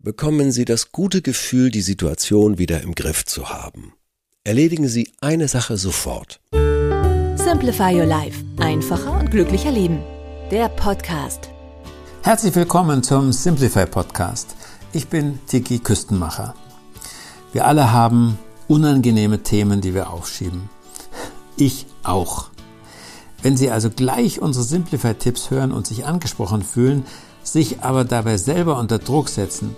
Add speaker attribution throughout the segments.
Speaker 1: bekommen Sie das gute Gefühl, die Situation wieder im Griff zu haben. Erledigen Sie eine Sache sofort.
Speaker 2: Simplify Your Life. Einfacher und glücklicher Leben. Der Podcast.
Speaker 3: Herzlich willkommen zum Simplify Podcast. Ich bin Tiki Küstenmacher. Wir alle haben unangenehme Themen, die wir aufschieben. Ich auch. Wenn Sie also gleich unsere Simplify-Tipps hören und sich angesprochen fühlen, sich aber dabei selber unter Druck setzen,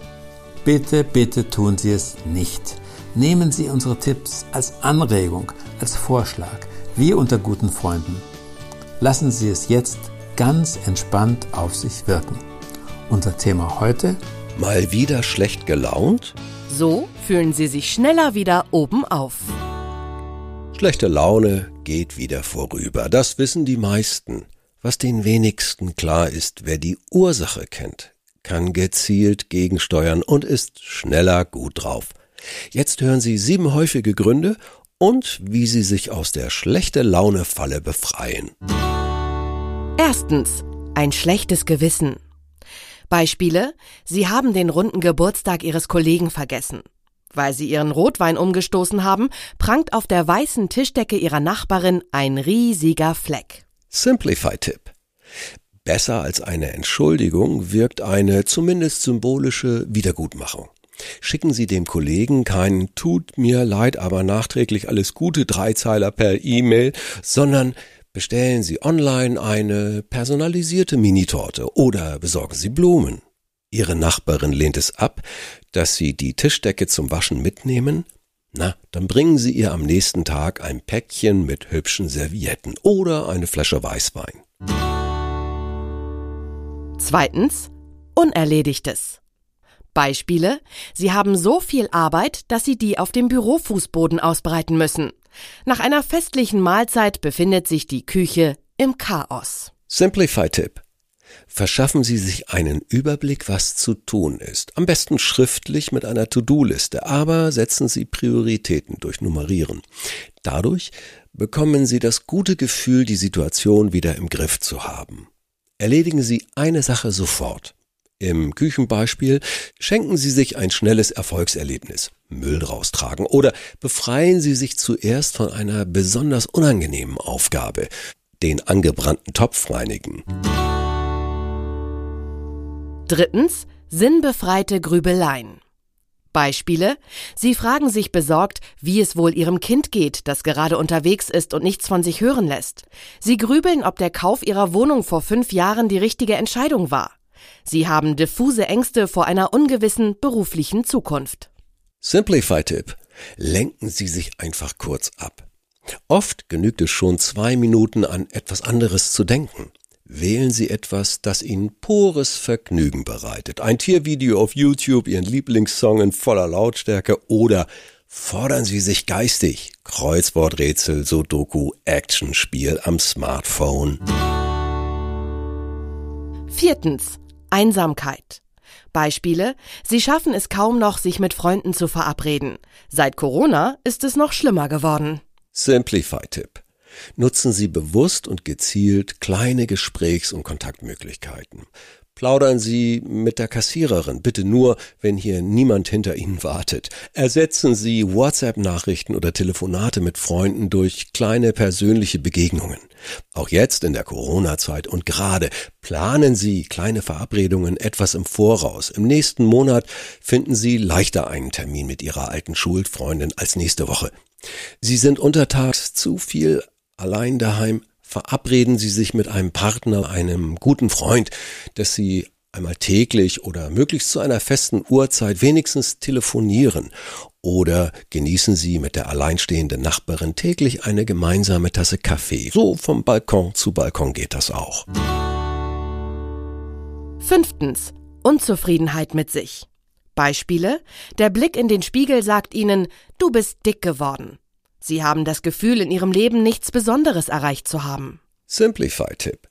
Speaker 3: bitte, bitte tun Sie es nicht. Nehmen Sie unsere Tipps als Anregung, als Vorschlag, wie unter guten Freunden. Lassen Sie es jetzt ganz entspannt auf sich wirken. Unser Thema heute?
Speaker 1: Mal wieder schlecht gelaunt?
Speaker 2: So fühlen Sie sich schneller wieder oben auf.
Speaker 1: Schlechte Laune geht wieder vorüber. Das wissen die meisten. Was den wenigsten klar ist, wer die Ursache kennt, kann gezielt gegensteuern und ist schneller gut drauf. Jetzt hören Sie sieben häufige Gründe und wie Sie sich aus der schlechte Laune Falle befreien.
Speaker 2: Erstens. Ein schlechtes Gewissen. Beispiele. Sie haben den runden Geburtstag Ihres Kollegen vergessen. Weil Sie Ihren Rotwein umgestoßen haben, prangt auf der weißen Tischdecke Ihrer Nachbarin ein riesiger Fleck.
Speaker 1: Simplify-Tipp. Besser als eine Entschuldigung wirkt eine zumindest symbolische Wiedergutmachung. Schicken Sie dem Kollegen keinen Tut mir leid, aber nachträglich alles Gute Dreizeiler per E-Mail, sondern bestellen Sie online eine personalisierte Minitorte oder besorgen Sie Blumen. Ihre Nachbarin lehnt es ab, dass Sie die Tischdecke zum Waschen mitnehmen, na, dann bringen Sie ihr am nächsten Tag ein Päckchen mit hübschen Servietten oder eine Flasche Weißwein.
Speaker 2: Zweitens. Unerledigtes. Beispiele. Sie haben so viel Arbeit, dass Sie die auf dem Bürofußboden ausbreiten müssen. Nach einer festlichen Mahlzeit befindet sich die Küche im Chaos.
Speaker 1: Simplify-Tipp. Verschaffen Sie sich einen Überblick, was zu tun ist. Am besten schriftlich mit einer To-Do-Liste, aber setzen Sie Prioritäten durch Nummerieren. Dadurch bekommen Sie das gute Gefühl, die Situation wieder im Griff zu haben. Erledigen Sie eine Sache sofort. Im Küchenbeispiel schenken Sie sich ein schnelles Erfolgserlebnis. Müll raustragen oder befreien Sie sich zuerst von einer besonders unangenehmen Aufgabe, den angebrannten Topf reinigen.
Speaker 2: Drittens. Sinnbefreite Grübeleien. Beispiele. Sie fragen sich besorgt, wie es wohl Ihrem Kind geht, das gerade unterwegs ist und nichts von sich hören lässt. Sie grübeln, ob der Kauf Ihrer Wohnung vor fünf Jahren die richtige Entscheidung war. Sie haben diffuse Ängste vor einer ungewissen beruflichen Zukunft.
Speaker 1: Simplify-Tipp. Lenken Sie sich einfach kurz ab. Oft genügt es schon zwei Minuten an etwas anderes zu denken. Wählen Sie etwas, das Ihnen pures Vergnügen bereitet. Ein Tiervideo auf YouTube, Ihren Lieblingssong in voller Lautstärke oder fordern Sie sich geistig. Kreuzworträtsel, Sudoku, Actionspiel am Smartphone.
Speaker 2: Viertens. Einsamkeit. Beispiele. Sie schaffen es kaum noch, sich mit Freunden zu verabreden. Seit Corona ist es noch schlimmer geworden.
Speaker 1: Simplify-Tipp. Nutzen Sie bewusst und gezielt kleine Gesprächs- und Kontaktmöglichkeiten. Plaudern Sie mit der Kassiererin, bitte nur, wenn hier niemand hinter Ihnen wartet. Ersetzen Sie WhatsApp-Nachrichten oder Telefonate mit Freunden durch kleine persönliche Begegnungen. Auch jetzt in der Corona-Zeit und gerade planen Sie kleine Verabredungen etwas im Voraus. Im nächsten Monat finden Sie leichter einen Termin mit Ihrer alten Schulfreundin als nächste Woche. Sie sind untertags zu viel allein daheim, verabreden Sie sich mit einem Partner, einem guten Freund, dass Sie einmal täglich oder möglichst zu einer festen Uhrzeit wenigstens telefonieren oder genießen Sie mit der alleinstehenden Nachbarin täglich eine gemeinsame Tasse Kaffee. So vom Balkon zu Balkon geht das auch.
Speaker 2: Fünftens. Unzufriedenheit mit sich. Beispiele. Der Blick in den Spiegel sagt Ihnen, du bist dick geworden. Sie haben das Gefühl, in Ihrem Leben nichts Besonderes erreicht zu haben.
Speaker 1: Simplify-Tipp.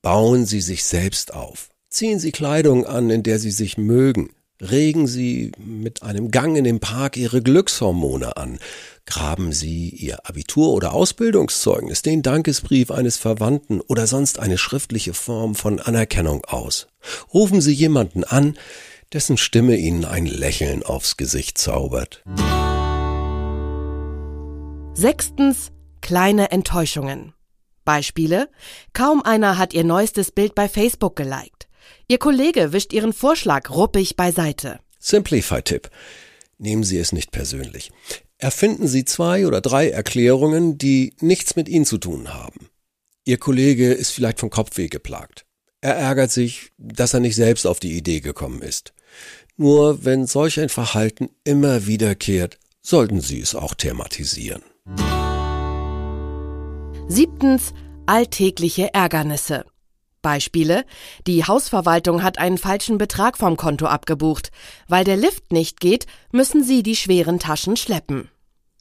Speaker 1: Bauen Sie sich selbst auf. Ziehen Sie Kleidung an, in der Sie sich mögen. Regen Sie mit einem Gang in den Park Ihre Glückshormone an. Graben Sie Ihr Abitur- oder Ausbildungszeugnis, den Dankesbrief eines Verwandten oder sonst eine schriftliche Form von Anerkennung aus. Rufen Sie jemanden an, dessen Stimme Ihnen ein Lächeln aufs Gesicht zaubert.
Speaker 2: Sechstens. Kleine Enttäuschungen. Beispiele. Kaum einer hat ihr neuestes Bild bei Facebook geliked. Ihr Kollege wischt ihren Vorschlag ruppig beiseite.
Speaker 1: Simplify-Tipp. Nehmen Sie es nicht persönlich. Erfinden Sie zwei oder drei Erklärungen, die nichts mit Ihnen zu tun haben. Ihr Kollege ist vielleicht vom Kopfweh geplagt. Er ärgert sich, dass er nicht selbst auf die Idee gekommen ist. Nur wenn solch ein Verhalten immer wiederkehrt, sollten Sie es auch thematisieren.
Speaker 2: Siebtens. Alltägliche Ärgernisse. Beispiele. Die Hausverwaltung hat einen falschen Betrag vom Konto abgebucht. Weil der Lift nicht geht, müssen Sie die schweren Taschen schleppen.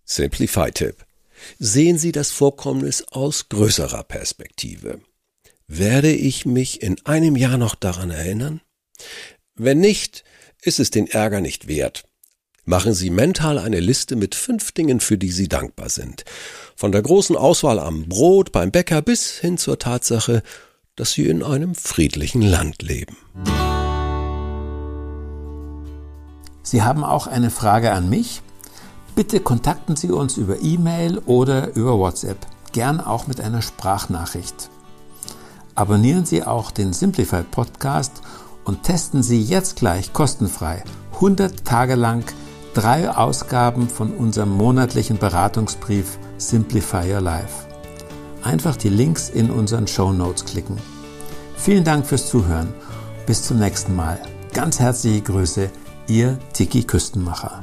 Speaker 1: Simplify-Tipp. Sehen Sie das Vorkommnis aus größerer Perspektive. Werde ich mich in einem Jahr noch daran erinnern? Wenn nicht, ist es den Ärger nicht wert. Machen Sie mental eine Liste mit fünf Dingen, für die Sie dankbar sind. Von der großen Auswahl am Brot beim Bäcker bis hin zur Tatsache, dass Sie in einem friedlichen Land leben.
Speaker 3: Sie haben auch eine Frage an mich? Bitte kontakten Sie uns über E-Mail oder über WhatsApp, gern auch mit einer Sprachnachricht. Abonnieren Sie auch den Simplify Podcast und testen Sie jetzt gleich kostenfrei 100 Tage lang drei Ausgaben von unserem monatlichen Beratungsbrief Simplify Your Life. Einfach die Links in unseren Show Notes klicken. Vielen Dank fürs Zuhören. Bis zum nächsten Mal. Ganz herzliche Grüße, Ihr Tiki Küstenmacher.